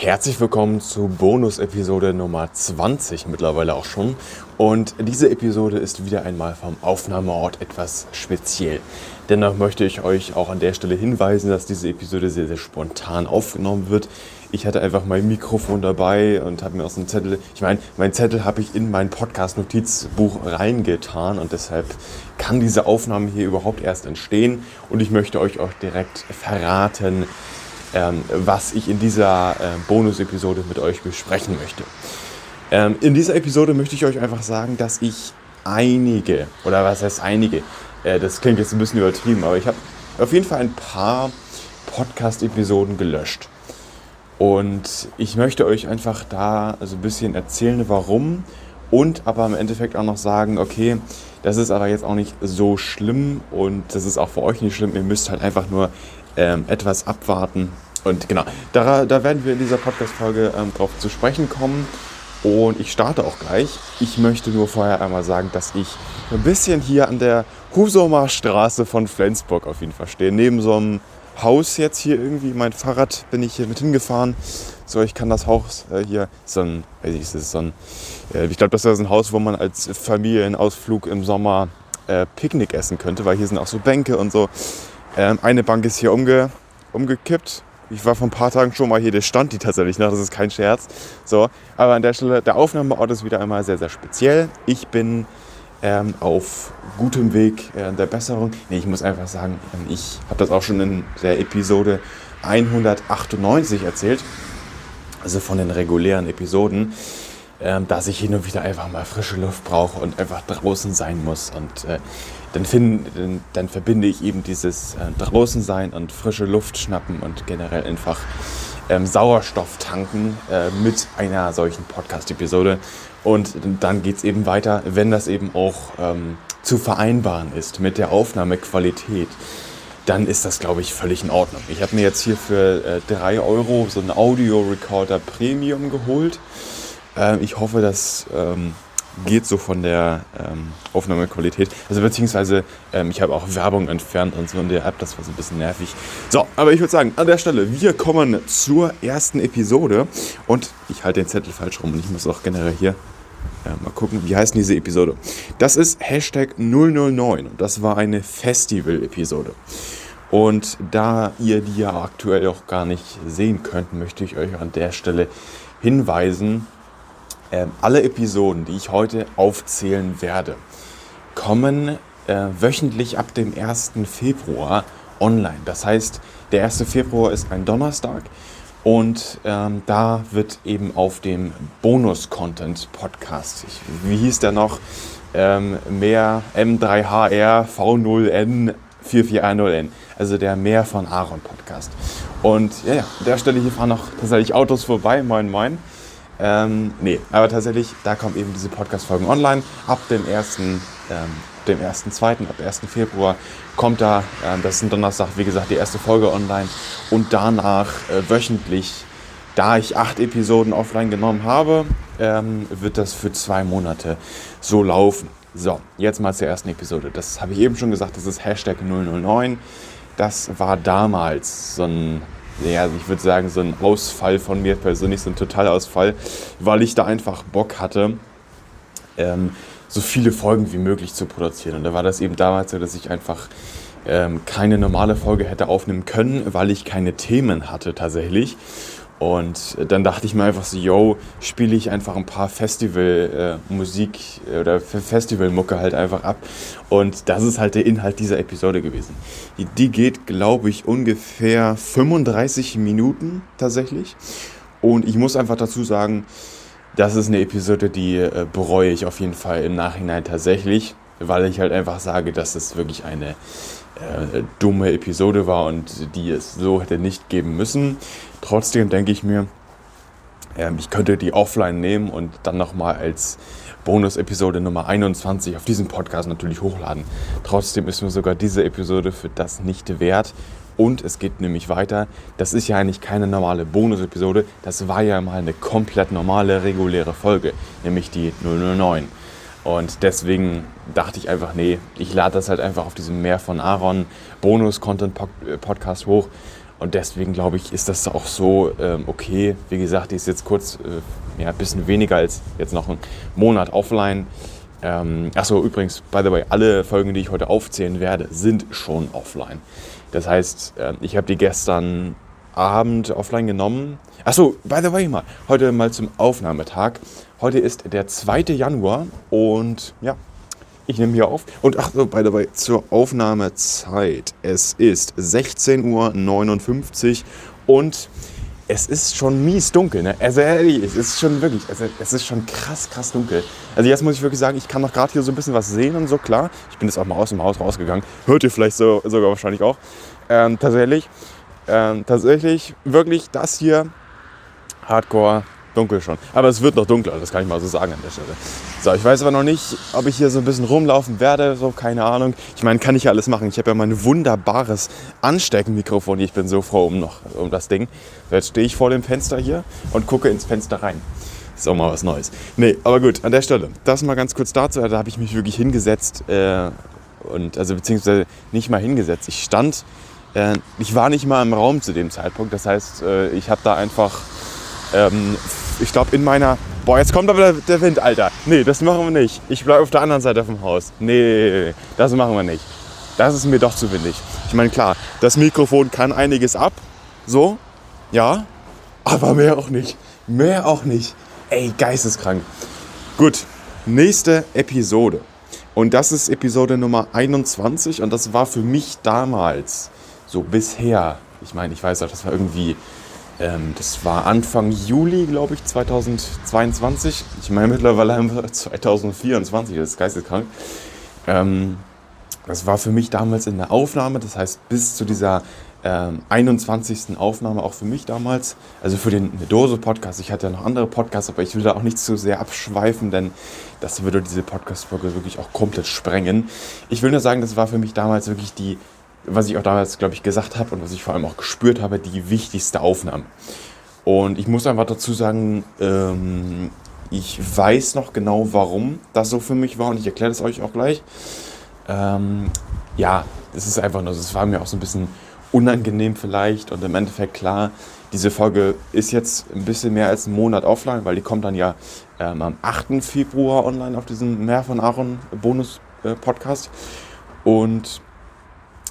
Herzlich willkommen zu Bonus-Episode Nummer 20 mittlerweile auch schon. Und diese Episode ist wieder einmal vom Aufnahmeort etwas speziell. Dennoch möchte ich euch auch an der Stelle hinweisen, dass diese Episode sehr, sehr spontan aufgenommen wird. Ich hatte einfach mein Mikrofon dabei und habe mir aus dem Zettel, ich meine, mein Zettel habe ich in mein Podcast-Notizbuch reingetan und deshalb kann diese Aufnahme hier überhaupt erst entstehen. Und ich möchte euch auch direkt verraten, ähm, was ich in dieser äh, Bonus-Episode mit euch besprechen möchte. Ähm, in dieser Episode möchte ich euch einfach sagen, dass ich einige, oder was heißt einige, äh, das klingt jetzt ein bisschen übertrieben, aber ich habe auf jeden Fall ein paar Podcast-Episoden gelöscht. Und ich möchte euch einfach da so ein bisschen erzählen, warum und aber im Endeffekt auch noch sagen, okay, das ist aber jetzt auch nicht so schlimm und das ist auch für euch nicht schlimm. Ihr müsst halt einfach nur ähm, etwas abwarten. Und genau, da, da werden wir in dieser Podcast-Folge ähm, drauf zu sprechen kommen. Und ich starte auch gleich. Ich möchte nur vorher einmal sagen, dass ich ein bisschen hier an der Husumer Straße von Flensburg auf jeden Fall stehe. Neben so einem Haus jetzt hier irgendwie. Mein Fahrrad bin ich hier mit hingefahren. So, ich kann das Haus äh, hier, so ein, weiß ich, so ein, äh, ich glaube, das ist ein Haus, wo man als Familienausflug im Sommer äh, Picknick essen könnte, weil hier sind auch so Bänke und so. Ähm, eine Bank ist hier umge, umgekippt. Ich war vor ein paar Tagen schon mal hier, der stand die tatsächlich noch, das ist kein Scherz. So, aber an der Stelle, der Aufnahmeort ist wieder einmal sehr, sehr speziell. Ich bin ähm, auf gutem Weg äh, der Besserung. Nee, ich muss einfach sagen, ähm, ich habe das auch schon in der Episode 198 erzählt, also von den regulären Episoden, ähm, dass ich hin und wieder einfach mal frische Luft brauche und einfach draußen sein muss. Und äh, dann, find, dann, dann, verbinde ich eben dieses äh, draußen sein und frische Luft schnappen und generell einfach ähm, Sauerstoff tanken äh, mit einer solchen Podcast-Episode. Und dann geht es eben weiter, wenn das eben auch ähm, zu vereinbaren ist mit der Aufnahmequalität, dann ist das, glaube ich, völlig in Ordnung. Ich habe mir jetzt hier für 3 äh, Euro so einen Audio-Recorder Premium geholt. Ähm, ich hoffe, dass ähm, geht so von der ähm, Aufnahmequalität. Also beziehungsweise ähm, ich habe auch Werbung entfernt und so in der App, das war so ein bisschen nervig. So, aber ich würde sagen, an der Stelle, wir kommen zur ersten Episode und ich halte den Zettel falsch rum und ich muss auch generell hier äh, mal gucken, wie heißt diese Episode. Das ist Hashtag 009 und das war eine Festival-Episode. Und da ihr die ja aktuell auch gar nicht sehen könnt, möchte ich euch an der Stelle hinweisen, alle Episoden, die ich heute aufzählen werde, kommen äh, wöchentlich ab dem 1. Februar online. Das heißt, der 1. Februar ist ein Donnerstag und ähm, da wird eben auf dem Bonus-Content-Podcast, wie hieß der noch, ähm, mehr M3HR V0N 4410N, also der Mehr von Aaron Podcast. Und ja, ja, an der Stelle hier fahren noch tatsächlich Autos vorbei, moin moin. Ähm, nee, aber tatsächlich, da kommen eben diese Podcast-Folgen online. Ab dem 1., ähm, dem 1.2., ab 1. Februar kommt da, äh, das ist ein Donnerstag, wie gesagt, die erste Folge online. Und danach äh, wöchentlich, da ich acht Episoden offline genommen habe, ähm, wird das für zwei Monate so laufen. So, jetzt mal zur ersten Episode. Das habe ich eben schon gesagt, das ist Hashtag 009. Das war damals so ein ja, also ich würde sagen, so ein Ausfall von mir persönlich, so ein Totalausfall, weil ich da einfach Bock hatte, ähm, so viele Folgen wie möglich zu produzieren. Und da war das eben damals so, dass ich einfach ähm, keine normale Folge hätte aufnehmen können, weil ich keine Themen hatte tatsächlich. Und dann dachte ich mir einfach so, yo, spiele ich einfach ein paar Festival-Musik äh, oder Festival-Mucke halt einfach ab. Und das ist halt der Inhalt dieser Episode gewesen. Die, die geht, glaube ich, ungefähr 35 Minuten tatsächlich. Und ich muss einfach dazu sagen, das ist eine Episode, die äh, bereue ich auf jeden Fall im Nachhinein tatsächlich, weil ich halt einfach sage, dass es wirklich eine äh, dumme Episode war und die es so hätte nicht geben müssen. Trotzdem denke ich mir, äh, ich könnte die offline nehmen und dann nochmal als Bonus-Episode Nummer 21 auf diesem Podcast natürlich hochladen. Trotzdem ist mir sogar diese Episode für das nicht wert. Und es geht nämlich weiter. Das ist ja eigentlich keine normale Bonus-Episode. Das war ja mal eine komplett normale, reguläre Folge, nämlich die 009. Und deswegen dachte ich einfach, nee, ich lade das halt einfach auf diesem Meer von Aaron Bonus-Content-Podcast hoch. Und deswegen glaube ich, ist das auch so ähm, okay. Wie gesagt, die ist jetzt kurz, äh, ja, ein bisschen weniger als jetzt noch einen Monat offline. Ähm, achso, übrigens, by the way, alle Folgen, die ich heute aufzählen werde, sind schon offline. Das heißt, äh, ich habe die gestern Abend offline genommen. Achso, by the way mal, heute mal zum Aufnahmetag. Heute ist der 2. Januar und ja, ich nehme hier auf. Und ach so, by the way, zur Aufnahmezeit. Es ist 16.59 Uhr und es ist schon mies dunkel. Ne? Also ehrlich, es ist schon wirklich, also, es ist schon krass, krass dunkel. Also jetzt muss ich wirklich sagen, ich kann noch gerade hier so ein bisschen was sehen und so, klar. Ich bin jetzt auch mal aus dem Haus rausgegangen. Hört ihr vielleicht so, sogar wahrscheinlich auch. Ähm, tatsächlich, ähm, tatsächlich wirklich das hier, Hardcore, dunkel schon. Aber es wird noch dunkler, das kann ich mal so sagen an der Stelle. So, ich weiß aber noch nicht, ob ich hier so ein bisschen rumlaufen werde, so keine Ahnung. Ich meine, kann ich ja alles machen. Ich habe ja mein wunderbares Ansteckenmikrofon. Ich bin so froh um noch um das Ding. Jetzt stehe ich vor dem Fenster hier und gucke ins Fenster rein. Ist auch mal was Neues. Nee, aber gut, an der Stelle. Das mal ganz kurz dazu. Da habe ich mich wirklich hingesetzt äh, und also beziehungsweise nicht mal hingesetzt. Ich stand, ich war nicht mal im Raum zu dem Zeitpunkt. Das heißt, äh, ich habe da einfach ähm, ich glaube, in meiner. Boah, jetzt kommt aber der Wind, Alter. Nee, das machen wir nicht. Ich bleibe auf der anderen Seite vom Haus. Nee, das machen wir nicht. Das ist mir doch zu windig. Ich meine, klar, das Mikrofon kann einiges ab. So, ja. Aber mehr auch nicht. Mehr auch nicht. Ey, geisteskrank. Gut, nächste Episode. Und das ist Episode Nummer 21. Und das war für mich damals, so bisher, ich meine, ich weiß auch, das war irgendwie ähm, das war Anfang Juli, glaube ich, 2022. Ich meine, mittlerweile haben wir 2024, das ist geisteskrank. Ähm, das war für mich damals in der Aufnahme, das heißt bis zu dieser ähm, 21. Aufnahme auch für mich damals, also für den Dose-Podcast. Ich hatte ja noch andere Podcasts, aber ich will da auch nicht zu sehr abschweifen, denn das würde diese Podcast-Folge wirklich auch komplett sprengen. Ich will nur sagen, das war für mich damals wirklich die was ich auch damals, glaube ich, gesagt habe und was ich vor allem auch gespürt habe, die wichtigste Aufnahme. Und ich muss einfach dazu sagen, ähm, ich weiß noch genau, warum das so für mich war und ich erkläre das euch auch gleich. Ähm, ja, es ist einfach nur, es war mir auch so ein bisschen unangenehm vielleicht und im Endeffekt klar, diese Folge ist jetzt ein bisschen mehr als einen Monat offline, weil die kommt dann ja ähm, am 8. Februar online auf diesem Meer von Aaron Bonus äh, Podcast. Und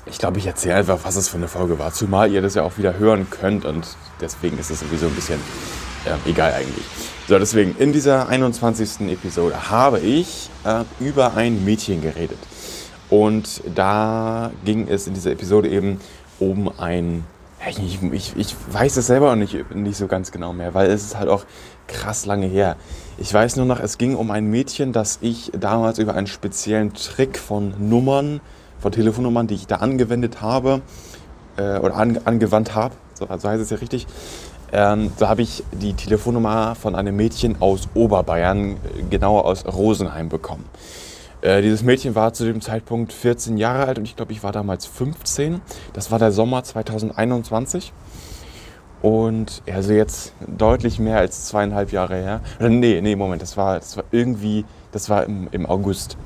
ich glaube, ich erzähle einfach, was es für eine Folge war. Zumal ihr das ja auch wieder hören könnt und deswegen ist es sowieso ein bisschen äh, egal eigentlich. So, deswegen, in dieser 21. Episode habe ich äh, über ein Mädchen geredet. Und da ging es in dieser Episode eben um ein. Ich, ich, ich weiß es selber nicht, nicht so ganz genau mehr, weil es ist halt auch krass lange her. Ich weiß nur noch, es ging um ein Mädchen, das ich damals über einen speziellen Trick von Nummern von Telefonnummern, die ich da angewendet habe äh, oder an, angewandt habe, so, so, heißt es ja richtig. Ähm, da habe ich die Telefonnummer von einem Mädchen aus Oberbayern, äh, genauer aus Rosenheim, bekommen. Äh, dieses Mädchen war zu dem Zeitpunkt 14 Jahre alt und ich glaube, ich war damals 15. Das war der Sommer 2021. Und also jetzt deutlich mehr als zweieinhalb Jahre her. Oder nee, nee, Moment, das war, das war irgendwie, das war im, im August.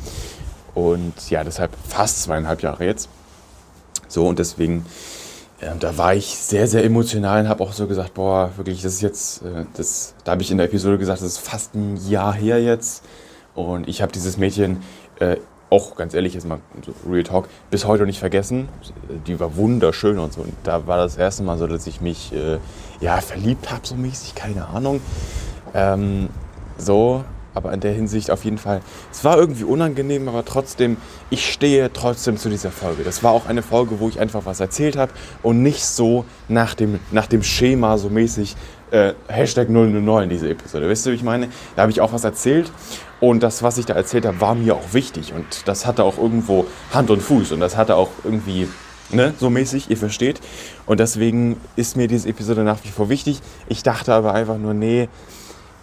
Und ja, deshalb fast zweieinhalb Jahre jetzt. So, und deswegen, äh, da war ich sehr, sehr emotional und habe auch so gesagt, boah, wirklich, das ist jetzt, äh, das, da habe ich in der Episode gesagt, das ist fast ein Jahr her jetzt. Und ich habe dieses Mädchen äh, auch ganz ehrlich, jetzt mal so Real Talk, bis heute nicht vergessen. Die war wunderschön und so. Und da war das erste Mal so, dass ich mich äh, ja, verliebt habe, so mäßig, keine Ahnung. Ähm, so, aber in der Hinsicht auf jeden Fall, es war irgendwie unangenehm, aber trotzdem, ich stehe trotzdem zu dieser Folge. Das war auch eine Folge, wo ich einfach was erzählt habe und nicht so nach dem, nach dem Schema so mäßig äh, Hashtag 009 diese Episode. Weißt du, wie ich meine? Da habe ich auch was erzählt und das, was ich da erzählt habe, war mir auch wichtig und das hatte auch irgendwo Hand und Fuß und das hatte auch irgendwie Ne, so mäßig, ihr versteht. Und deswegen ist mir diese Episode nach wie vor wichtig. Ich dachte aber einfach nur, nee,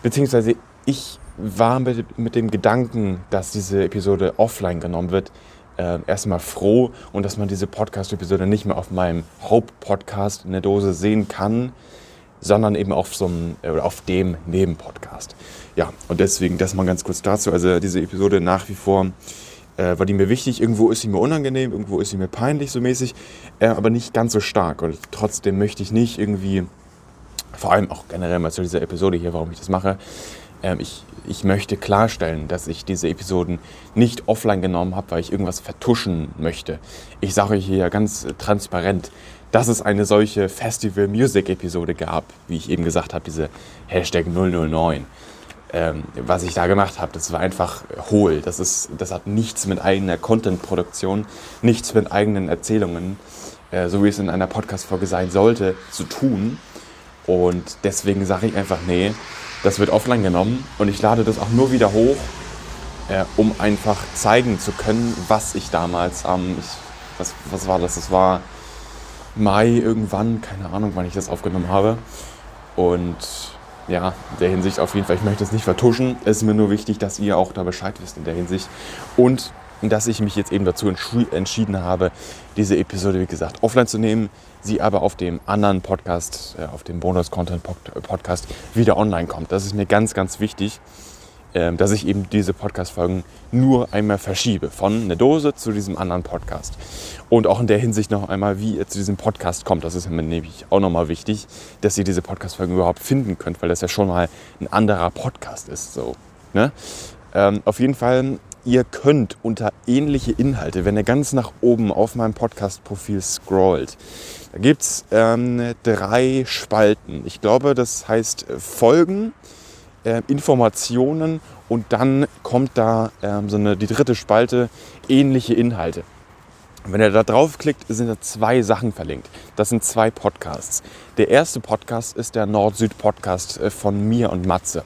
beziehungsweise ich war mit, mit dem Gedanken, dass diese Episode offline genommen wird, äh, erstmal froh und dass man diese Podcast-Episode nicht mehr auf meinem Hauptpodcast in der Dose sehen kann, sondern eben auf, so einem, äh, auf dem Nebenpodcast. Ja, und deswegen das mal ganz kurz dazu. Also diese Episode nach wie vor äh, war die mir wichtig. Irgendwo ist sie mir unangenehm, irgendwo ist sie mir peinlich so mäßig, äh, aber nicht ganz so stark. Und trotzdem möchte ich nicht irgendwie, vor allem auch generell mal zu dieser Episode hier, warum ich das mache, ähm, ich, ich möchte klarstellen, dass ich diese Episoden nicht offline genommen habe, weil ich irgendwas vertuschen möchte. Ich sage euch hier ganz transparent, dass es eine solche Festival Music Episode gab, wie ich eben gesagt habe, diese Hashtag 009. Ähm, was ich da gemacht habe, das war einfach hohl. Das, ist, das hat nichts mit eigener Content-Produktion, nichts mit eigenen Erzählungen, äh, so wie es in einer Podcast-Folge sein sollte, zu tun. Und deswegen sage ich einfach, nee, das wird offline genommen und ich lade das auch nur wieder hoch, äh, um einfach zeigen zu können, was ich damals am, ähm, was, was war das? Das war Mai irgendwann, keine Ahnung, wann ich das aufgenommen habe. Und ja, in der Hinsicht auf jeden Fall, ich möchte es nicht vertuschen. Es ist mir nur wichtig, dass ihr auch da Bescheid wisst in der Hinsicht. Und dass ich mich jetzt eben dazu entschieden habe, diese Episode, wie gesagt, offline zu nehmen, sie aber auf dem anderen Podcast, äh, auf dem Bonus-Content-Podcast wieder online kommt. Das ist mir ganz, ganz wichtig, ähm, dass ich eben diese Podcast-Folgen nur einmal verschiebe, von einer Dose zu diesem anderen Podcast. Und auch in der Hinsicht noch einmal, wie ihr zu diesem Podcast kommt. Das ist mir nämlich auch nochmal wichtig, dass ihr diese Podcast-Folgen überhaupt finden könnt, weil das ja schon mal ein anderer Podcast ist. So, ne? ähm, auf jeden Fall ihr könnt unter ähnliche Inhalte, wenn ihr ganz nach oben auf meinem Podcast-Profil scrollt, da gibt es ähm, drei Spalten. Ich glaube, das heißt Folgen, äh, Informationen und dann kommt da ähm, so eine, die dritte Spalte, ähnliche Inhalte. Wenn ihr da draufklickt, sind da zwei Sachen verlinkt. Das sind zwei Podcasts. Der erste Podcast ist der Nord-Süd-Podcast äh, von mir und Matze.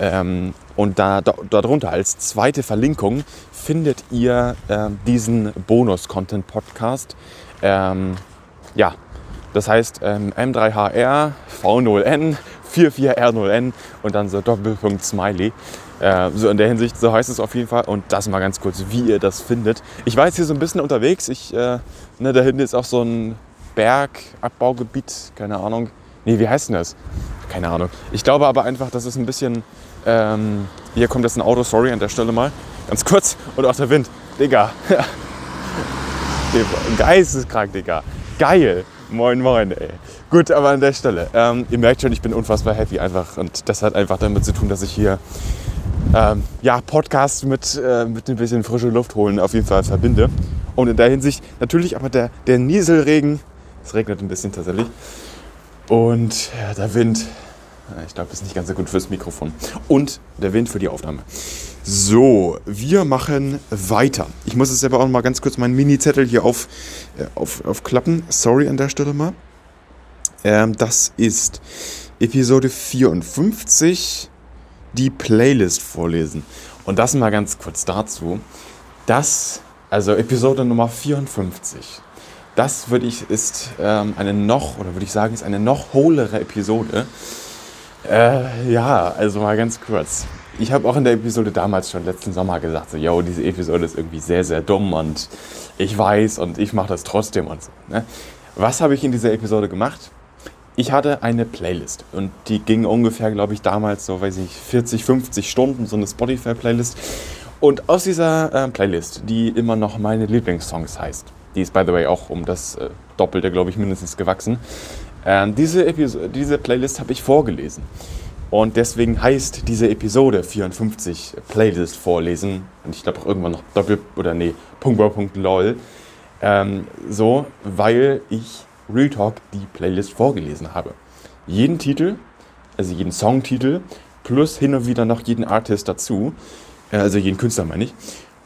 Ähm, und da, da, darunter als zweite Verlinkung findet ihr äh, diesen Bonus-Content-Podcast. Ähm, ja, das heißt ähm, M3HR, V0N, 44R0N und dann so Doppelpunkt Smiley. Äh, so in der Hinsicht, so heißt es auf jeden Fall. Und das mal ganz kurz, wie ihr das findet. Ich war jetzt hier so ein bisschen unterwegs. Ich, äh, ne, da hinten ist auch so ein Bergabbaugebiet, keine Ahnung. Nee, wie heißt denn das? Keine Ahnung. Ich glaube aber einfach, das ist ein bisschen ähm, hier kommt jetzt ein Auto, sorry an der Stelle mal. Ganz kurz. Und auch der Wind. Digga. Geisteskrank, Digga. Geil. Moin, moin, ey. Gut, aber an der Stelle. Ähm, ihr merkt schon, ich bin unfassbar happy einfach. Und das hat einfach damit zu tun, dass ich hier ähm, ja, Podcast mit, äh, mit ein bisschen frische Luft holen auf jeden Fall verbinde. Und in der Hinsicht natürlich aber der, der Nieselregen. Es regnet ein bisschen tatsächlich. Und ja, der Wind ich glaube, das ist nicht ganz so gut fürs Mikrofon. Und der Wind für die Aufnahme. So, wir machen weiter. Ich muss jetzt aber auch mal ganz kurz meinen Mini-Zettel hier auf, äh, auf, aufklappen. Sorry an der Stelle mal. Ähm, das ist Episode 54, die Playlist vorlesen. Und das mal ganz kurz dazu. Das, also Episode Nummer 54, das würde ich, ist ähm, eine noch, oder würde ich sagen, ist eine noch holere Episode äh, ja, also mal ganz kurz. Ich habe auch in der Episode damals schon letzten Sommer gesagt, so, yo, diese Episode ist irgendwie sehr, sehr dumm und ich weiß und ich mache das trotzdem und so. Ne? Was habe ich in dieser Episode gemacht? Ich hatte eine Playlist und die ging ungefähr, glaube ich, damals so, weiß ich, 40, 50 Stunden, so eine Spotify-Playlist. Und aus dieser äh, Playlist, die immer noch meine Lieblingssongs heißt, die ist, by the way, auch um das äh, Doppelte, glaube ich, mindestens gewachsen, ähm, diese, Episode, diese Playlist habe ich vorgelesen. Und deswegen heißt diese Episode 54 Playlist vorlesen. Und ich glaube auch irgendwann noch Doppel- oder nee, Punkt bei Punkt lol. Ähm, so, weil ich Real Talk die Playlist vorgelesen habe. Jeden Titel, also jeden Songtitel, plus hin und wieder noch jeden Artist dazu. Äh, also jeden Künstler meine ich.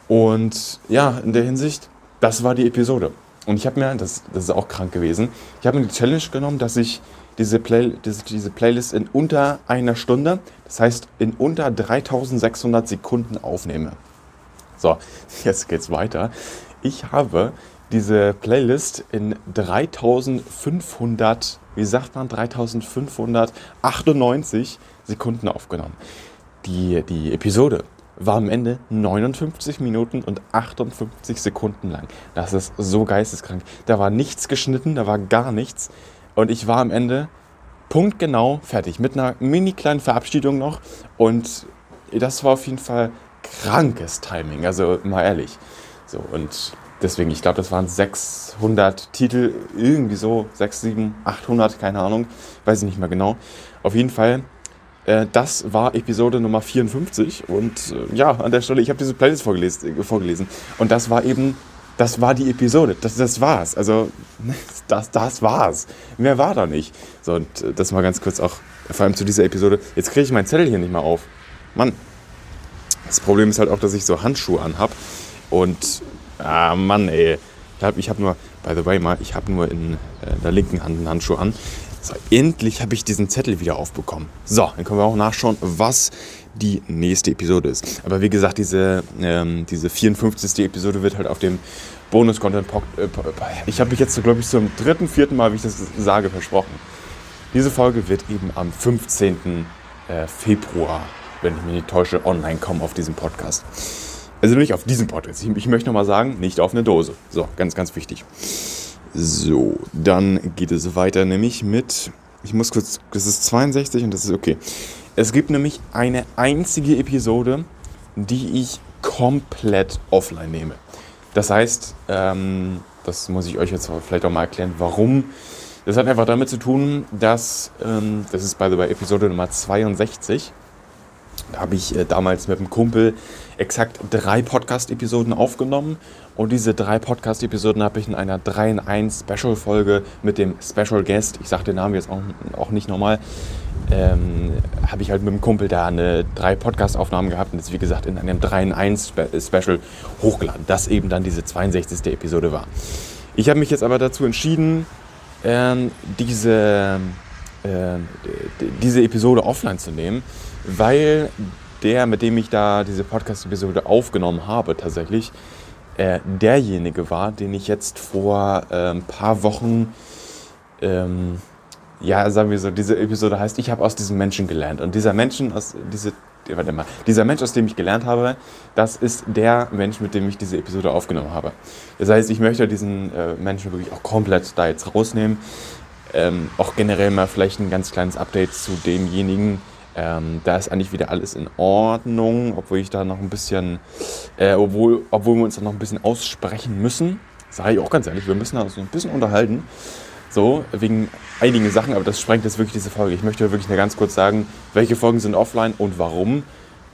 Und ja, in der Hinsicht, das war die Episode. Und ich habe mir, das, das ist auch krank gewesen, ich habe mir die Challenge genommen, dass ich diese, Play, diese, diese Playlist in unter einer Stunde, das heißt in unter 3600 Sekunden aufnehme. So, jetzt geht's weiter. Ich habe diese Playlist in 3500, wie sagt man, 3598 Sekunden aufgenommen. Die, die Episode war am Ende 59 Minuten und 58 Sekunden lang. Das ist so geisteskrank. Da war nichts geschnitten, da war gar nichts. Und ich war am Ende punktgenau fertig. Mit einer mini kleinen Verabschiedung noch. Und das war auf jeden Fall krankes Timing, also mal ehrlich. So, und deswegen, ich glaube, das waren 600 Titel, irgendwie so, 6, 7, 800, keine Ahnung, weiß ich nicht mehr genau. Auf jeden Fall, äh, das war Episode Nummer 54 und äh, ja, an der Stelle, ich habe diese Playlist vorgelesen, vorgelesen und das war eben, das war die Episode, das, das war's, also das, das war's, mehr war da nicht. So, und äh, das mal ganz kurz auch, vor allem zu dieser Episode, jetzt kriege ich meinen Zettel hier nicht mehr auf. Mann, das Problem ist halt auch, dass ich so Handschuhe anhab und Ah, Mann, ey. Ich habe nur, by the way mal, ich habe nur in äh, der linken Hand einen Handschuh an. So, endlich habe ich diesen Zettel wieder aufbekommen. So, dann können wir auch nachschauen, was die nächste Episode ist. Aber wie gesagt, diese, ähm, diese 54. Episode wird halt auf dem Bonus-Content. Äh, ich habe mich jetzt, glaube ich, zum dritten, vierten Mal, wie ich das sage, versprochen. Diese Folge wird eben am 15. Äh, Februar, wenn ich mich nicht täusche, online kommen auf diesem Podcast. Also nicht auf diesen Podcast. Ich, ich möchte nochmal sagen, nicht auf eine Dose. So, ganz, ganz wichtig. So, dann geht es weiter, nämlich mit. Ich muss kurz. Das ist 62 und das ist okay. Es gibt nämlich eine einzige Episode, die ich komplett offline nehme. Das heißt, ähm, das muss ich euch jetzt vielleicht auch mal erklären, warum. Das hat einfach damit zu tun, dass, ähm, das ist by the way Episode Nummer 62, da habe ich äh, damals mit einem Kumpel exakt drei Podcast-Episoden aufgenommen. Und diese drei Podcast-Episoden habe ich in einer 3 in 1 Special-Folge mit dem Special Guest, ich sage den Namen jetzt auch, auch nicht nochmal, ähm, habe ich halt mit dem Kumpel da eine drei Podcast-Aufnahmen gehabt und das wie gesagt in einem 3 in 1 Special hochgeladen, das eben dann diese 62. Episode war. Ich habe mich jetzt aber dazu entschieden, ähm, diese, äh, diese Episode offline zu nehmen, weil der, mit dem ich da diese Podcast-Episode aufgenommen habe, tatsächlich äh, derjenige war, den ich jetzt vor äh, ein paar Wochen, ähm, ja, sagen wir so, diese Episode heißt, ich habe aus diesem Menschen gelernt. Und dieser Menschen, aus, diese, warte mal, dieser Mensch, aus dem ich gelernt habe, das ist der Mensch, mit dem ich diese Episode aufgenommen habe. Das heißt, ich möchte diesen äh, Menschen wirklich auch komplett da jetzt rausnehmen. Ähm, auch generell mal vielleicht ein ganz kleines Update zu demjenigen, ähm, da ist eigentlich wieder alles in Ordnung, obwohl ich da noch ein bisschen, äh, obwohl, obwohl wir uns da noch ein bisschen aussprechen müssen. Sage ich auch ganz ehrlich, wir müssen uns ein bisschen unterhalten. So, wegen einigen Sachen, aber das sprengt jetzt wirklich diese Folge. Ich möchte wirklich nur ganz kurz sagen, welche Folgen sind offline und warum.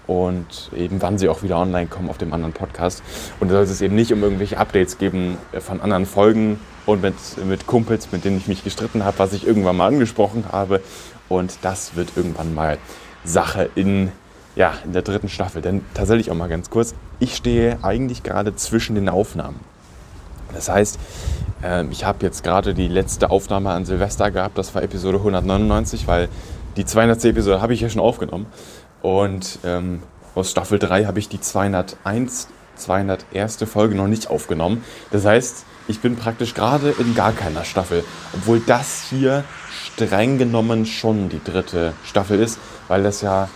Und eben wann sie auch wieder online kommen auf dem anderen Podcast. Und da soll es eben nicht um irgendwelche Updates geben von anderen Folgen und mit, mit Kumpels, mit denen ich mich gestritten habe, was ich irgendwann mal angesprochen habe und das wird irgendwann mal Sache in, ja, in der dritten Staffel. Denn tatsächlich auch mal ganz kurz, ich stehe eigentlich gerade zwischen den Aufnahmen. Das heißt, ähm, ich habe jetzt gerade die letzte Aufnahme an Silvester gehabt, das war Episode 199, weil die 200. Episode habe ich ja schon aufgenommen. Und ähm, aus Staffel 3 habe ich die 201, 201. Folge noch nicht aufgenommen. Das heißt, ich bin praktisch gerade in gar keiner Staffel, obwohl das hier streng genommen schon die dritte Staffel ist, weil das ja,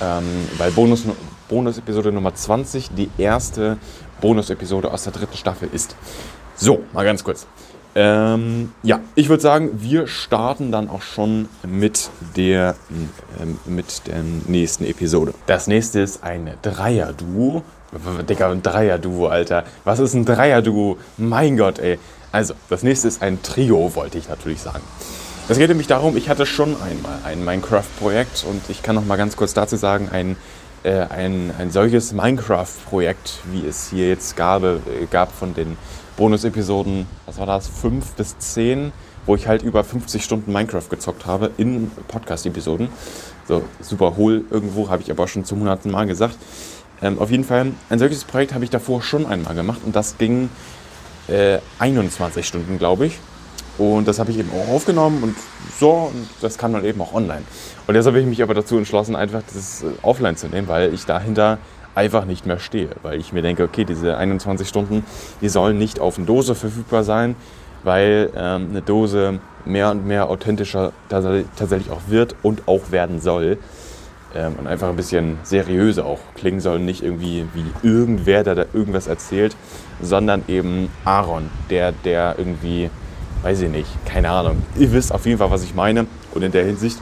ähm, weil Bonus, Bonus-Episode Nummer 20 die erste Bonus-Episode aus der dritten Staffel ist. So, mal ganz kurz. Ähm, ja, ich würde sagen, wir starten dann auch schon mit der, äh, mit der nächsten Episode. Das nächste ist ein Dreier-Duo. Digga, ein Dreier-Duo, Alter. Was ist ein Dreier-Duo? Mein Gott, ey. Also, das nächste ist ein Trio, wollte ich natürlich sagen. Es geht nämlich darum, ich hatte schon einmal ein Minecraft-Projekt und ich kann noch mal ganz kurz dazu sagen, ein, äh, ein, ein solches Minecraft-Projekt, wie es hier jetzt gab, äh, gab von den Bonus-Episoden, was war das, 5 bis 10, wo ich halt über 50 Stunden Minecraft gezockt habe in Podcast-Episoden. So, super hohl irgendwo, habe ich aber schon zu hunderten Mal gesagt. Ähm, auf jeden Fall, ein solches Projekt habe ich davor schon einmal gemacht und das ging äh, 21 Stunden, glaube ich. Und das habe ich eben auch aufgenommen und so, und das kann man eben auch online. Und jetzt habe ich mich aber dazu entschlossen, einfach das äh, offline zu nehmen, weil ich dahinter einfach nicht mehr stehe. Weil ich mir denke, okay, diese 21 Stunden, die sollen nicht auf eine Dose verfügbar sein, weil ähm, eine Dose mehr und mehr authentischer tatsächlich auch wird und auch werden soll. Ähm, und einfach ein bisschen seriöser auch klingen soll. Nicht irgendwie wie irgendwer, der da irgendwas erzählt, sondern eben Aaron, der, der irgendwie weiß ich nicht, keine Ahnung. Ihr wisst auf jeden Fall, was ich meine. Und in der Hinsicht,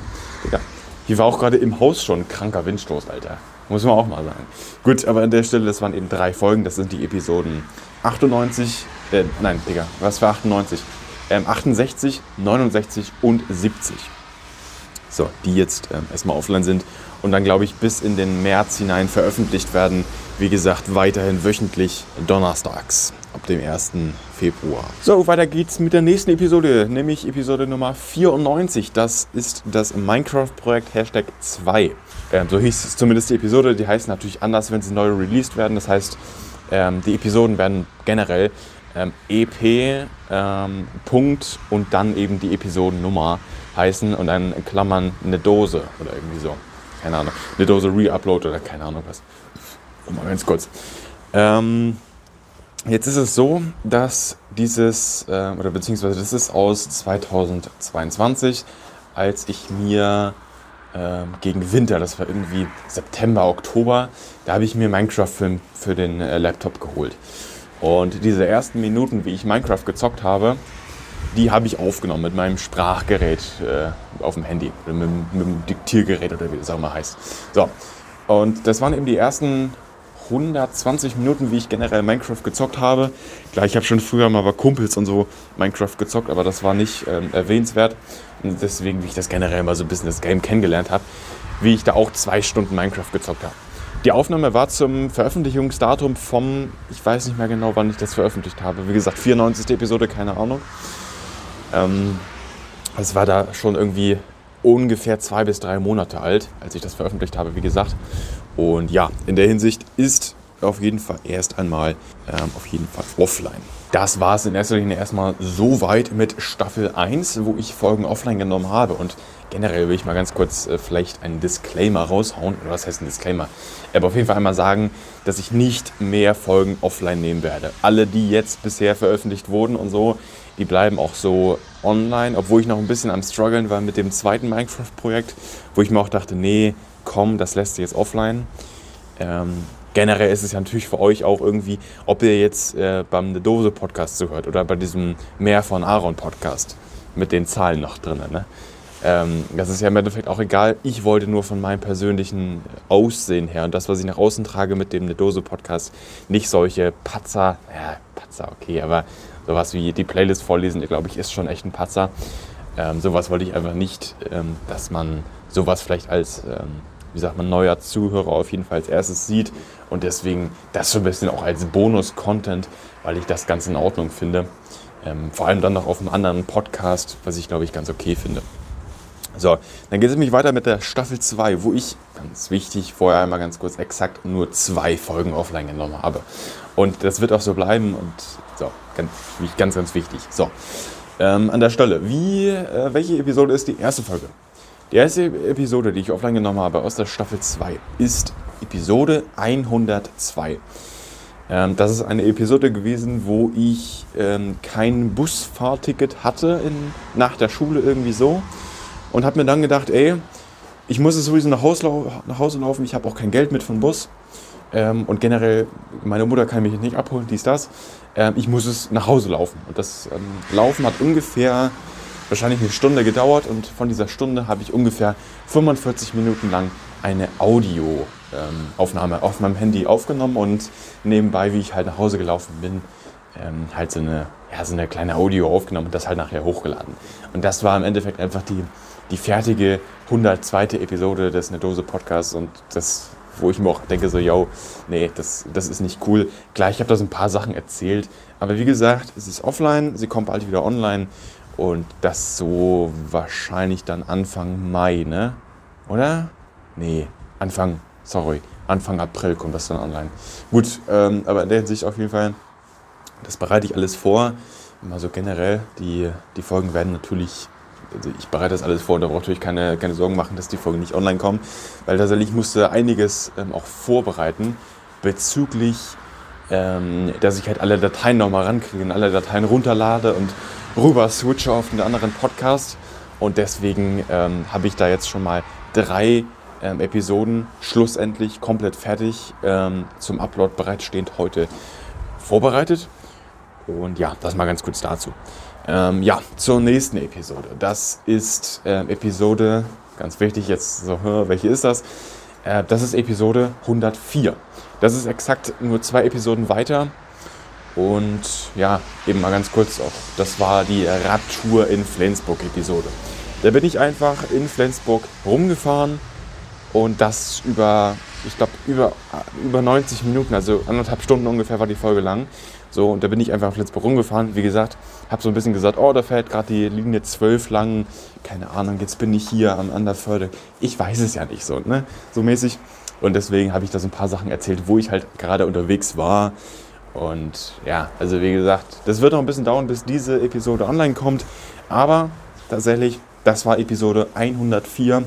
ja, hier war auch gerade im Haus schon ein kranker Windstoß, Alter. Muss man auch mal sagen. Gut, aber an der Stelle, das waren eben drei Folgen. Das sind die Episoden 98, äh, nein, Digga, was für 98? Ähm, 68, 69 und 70. So, die jetzt ähm, erstmal offline sind und dann, glaube ich, bis in den März hinein veröffentlicht werden. Wie gesagt, weiterhin wöchentlich donnerstags ab dem 1. Februar. So, weiter geht's mit der nächsten Episode, nämlich Episode Nummer 94. Das ist das Minecraft-Projekt Hashtag 2. Ähm, so hieß es zumindest die Episode. Die heißt natürlich anders, wenn sie neu released werden. Das heißt, ähm, die Episoden werden generell ähm, EP ähm, Punkt und dann eben die Episodennummer heißen und dann in Klammern eine Dose oder irgendwie so. Keine Ahnung. Eine Dose Re-Upload oder keine Ahnung was. Mal ganz kurz. Ähm, jetzt ist es so, dass dieses, äh, oder beziehungsweise das ist aus 2022, als ich mir äh, gegen Winter, das war irgendwie September, Oktober, da habe ich mir Minecraft-Film für den äh, Laptop geholt. Und diese ersten Minuten, wie ich Minecraft gezockt habe, die habe ich aufgenommen mit meinem Sprachgerät äh, auf dem Handy, mit, mit, dem Diktiergerät oder wie das auch immer heißt. So, und das waren eben die ersten 120 Minuten, wie ich generell Minecraft gezockt habe. Klar, ich habe schon früher mal bei Kumpels und so Minecraft gezockt, aber das war nicht ähm, erwähnenswert. Und deswegen, wie ich das generell mal so ein bisschen das Game kennengelernt habe, wie ich da auch zwei Stunden Minecraft gezockt habe. Die Aufnahme war zum Veröffentlichungsdatum vom, ich weiß nicht mehr genau, wann ich das veröffentlicht habe. Wie gesagt, 94. Episode, keine Ahnung. Ähm, es war da schon irgendwie ungefähr zwei bis drei Monate alt, als ich das veröffentlicht habe, wie gesagt. Und ja, in der Hinsicht ist auf jeden Fall erst einmal ähm, auf jeden Fall offline. Das war es in erster Linie erstmal so weit mit Staffel 1, wo ich Folgen offline genommen habe. Und generell will ich mal ganz kurz äh, vielleicht einen Disclaimer raushauen. Oder was heißt ein Disclaimer? Aber auf jeden Fall einmal sagen, dass ich nicht mehr Folgen offline nehmen werde. Alle, die jetzt bisher veröffentlicht wurden und so, die bleiben auch so online, obwohl ich noch ein bisschen am struggeln war mit dem zweiten Minecraft-Projekt, wo ich mir auch dachte, nee, komm, das lässt sich jetzt offline. Ähm, generell ist es ja natürlich für euch auch irgendwie, ob ihr jetzt äh, beim Ne Dose Podcast zuhört oder bei diesem Mehr von Aaron Podcast mit den Zahlen noch drin. Ne? Ähm, das ist ja im Endeffekt auch egal. Ich wollte nur von meinem persönlichen Aussehen her und das, was ich nach außen trage mit dem Ne Dose Podcast, nicht solche Patzer, ja, Patzer, okay, aber sowas wie die Playlist vorlesen, glaube ich, ist schon echt ein Patzer. Ähm, sowas wollte ich einfach nicht, ähm, dass man sowas vielleicht als, ähm, wie sagt man, neuer Zuhörer auf jeden Fall als erstes sieht. Und deswegen das so ein bisschen auch als Bonus-Content, weil ich das ganz in Ordnung finde. Ähm, vor allem dann noch auf einem anderen Podcast, was ich glaube ich ganz okay finde. So, dann geht es nämlich weiter mit der Staffel 2, wo ich, ganz wichtig, vorher einmal ganz kurz exakt nur zwei Folgen offline genommen habe. Und das wird auch so bleiben und so, ganz, ganz, ganz wichtig. So, ähm, an der Stelle, wie, äh, welche Episode ist die erste Folge? Die erste Episode, die ich offline genommen habe aus der Staffel 2, ist Episode 102. Ähm, das ist eine Episode gewesen, wo ich ähm, kein Busfahrticket hatte in, nach der Schule irgendwie so und habe mir dann gedacht, ey, ich muss es sowieso nach Hause, nach Hause laufen, ich habe auch kein Geld mit von Bus ähm, und generell, meine Mutter kann mich nicht abholen, dies, das. Ähm, ich muss es nach Hause laufen. Und das ähm, Laufen hat ungefähr wahrscheinlich eine Stunde gedauert und von dieser Stunde habe ich ungefähr 45 Minuten lang eine Audioaufnahme ähm, auf meinem Handy aufgenommen und nebenbei, wie ich halt nach Hause gelaufen bin, ähm, halt so eine, ja, so eine kleine Audio aufgenommen und das halt nachher hochgeladen. Und das war im Endeffekt einfach die, die fertige 102. Episode des Eine Dose Podcasts und das wo ich mir auch denke, so, yo, nee, das, das ist nicht cool. Klar, ich habe da so ein paar Sachen erzählt, aber wie gesagt, es ist offline, sie kommt bald wieder online und das so wahrscheinlich dann Anfang Mai, ne? Oder? Nee, Anfang, sorry, Anfang April kommt das dann online. Gut, ähm, aber in der Hinsicht auf jeden Fall, das bereite ich alles vor. Mal so generell, die, die Folgen werden natürlich also ich bereite das alles vor und da braucht euch keine, keine Sorgen machen, dass die Folgen nicht online kommen, weil tatsächlich musste einiges ähm, auch vorbereiten bezüglich, ähm, dass ich halt alle Dateien nochmal rankriege und alle Dateien runterlade und rüber switche auf einen anderen Podcast. Und deswegen ähm, habe ich da jetzt schon mal drei ähm, Episoden schlussendlich komplett fertig ähm, zum Upload bereitstehend heute vorbereitet. Und ja, das mal ganz kurz dazu. Ähm, ja, zur nächsten Episode. Das ist äh, Episode, ganz wichtig jetzt, so, welche ist das? Äh, das ist Episode 104. Das ist exakt nur zwei Episoden weiter. Und ja, eben mal ganz kurz auch, das war die Radtour in Flensburg-Episode. Da bin ich einfach in Flensburg rumgefahren und das über, ich glaube, über, über 90 Minuten, also anderthalb Stunden ungefähr war die Folge lang. So, und da bin ich einfach in Flensburg rumgefahren. Wie gesagt, habe so ein bisschen gesagt, oh, da fährt gerade die Linie 12 lang. Keine Ahnung, jetzt bin ich hier am Anderförde. Ich weiß es ja nicht so, ne? So mäßig. Und deswegen habe ich da so ein paar Sachen erzählt, wo ich halt gerade unterwegs war. Und ja, also wie gesagt, das wird noch ein bisschen dauern, bis diese Episode online kommt. Aber tatsächlich, das war Episode 104.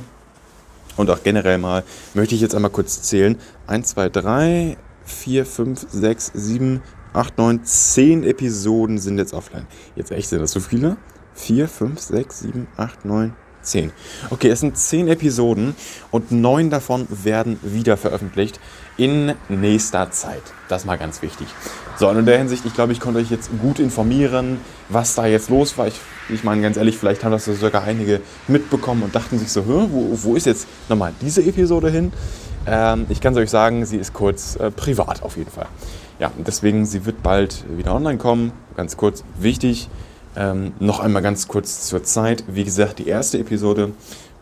Und auch generell mal möchte ich jetzt einmal kurz zählen. 1, 2, 3, 4, 5, 6, 7, 8, 9, 10 Episoden sind jetzt offline. Jetzt echt sind das so viele? 4, 5, 6, 7, 8, 9, 10. Okay, es sind 10 Episoden und 9 davon werden wieder veröffentlicht in nächster Zeit. Das mal ganz wichtig. So, und in der Hinsicht, ich glaube, ich konnte euch jetzt gut informieren, was da jetzt los war. Ich, ich meine, ganz ehrlich, vielleicht haben das so sogar einige mitbekommen und dachten sich so, wo, wo ist jetzt nochmal diese Episode hin? Ähm, ich kann es euch sagen, sie ist kurz äh, privat auf jeden Fall ja, deswegen, sie wird bald wieder online kommen. Ganz kurz, wichtig, ähm, noch einmal ganz kurz zur Zeit. Wie gesagt, die erste Episode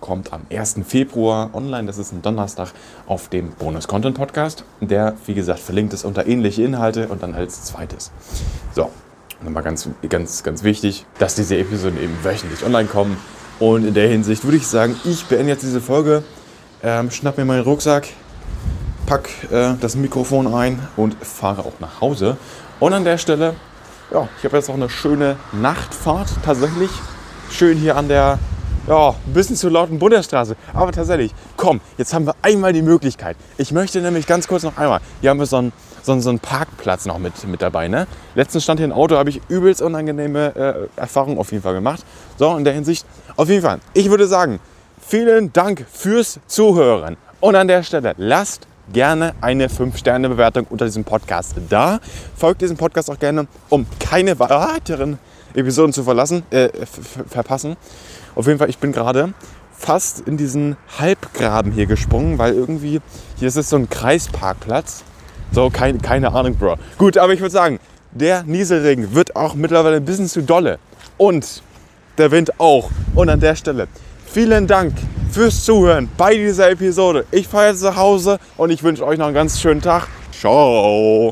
kommt am 1. Februar online. Das ist ein Donnerstag auf dem Bonus Content Podcast. Der, wie gesagt, verlinkt ist unter ähnliche Inhalte und dann als zweites. So, nochmal ganz, ganz, ganz wichtig, dass diese Episoden eben wöchentlich online kommen. Und in der Hinsicht würde ich sagen, ich beende jetzt diese Folge, ähm, schnapp mir meinen Rucksack, pack äh, das Mikrofon ein und fahre auch nach Hause. Und an der Stelle, ja, ich habe jetzt auch eine schöne Nachtfahrt tatsächlich. Schön hier an der, ja, ein bisschen zu lauten Bundesstraße. Aber tatsächlich, komm, jetzt haben wir einmal die Möglichkeit. Ich möchte nämlich ganz kurz noch einmal, hier haben wir so einen, so einen, so einen Parkplatz noch mit, mit dabei. Ne? Letztens stand hier ein Auto, habe ich übelst unangenehme äh, Erfahrungen auf jeden Fall gemacht. So, in der Hinsicht, auf jeden Fall, ich würde sagen, vielen Dank fürs Zuhören. Und an der Stelle, lasst gerne eine 5-Sterne-Bewertung unter diesem Podcast da. Folgt diesem Podcast auch gerne, um keine weiteren Episoden zu verlassen, äh, verpassen. Auf jeden Fall, ich bin gerade fast in diesen Halbgraben hier gesprungen, weil irgendwie hier ist es so ein Kreisparkplatz. So, kein, keine Ahnung, Bro. Gut, aber ich würde sagen, der Nieselregen wird auch mittlerweile ein bisschen zu dolle. Und der Wind auch. Und an der Stelle, vielen Dank fürs Zuhören bei dieser Episode. Ich fahre jetzt nach Hause und ich wünsche euch noch einen ganz schönen Tag. Ciao.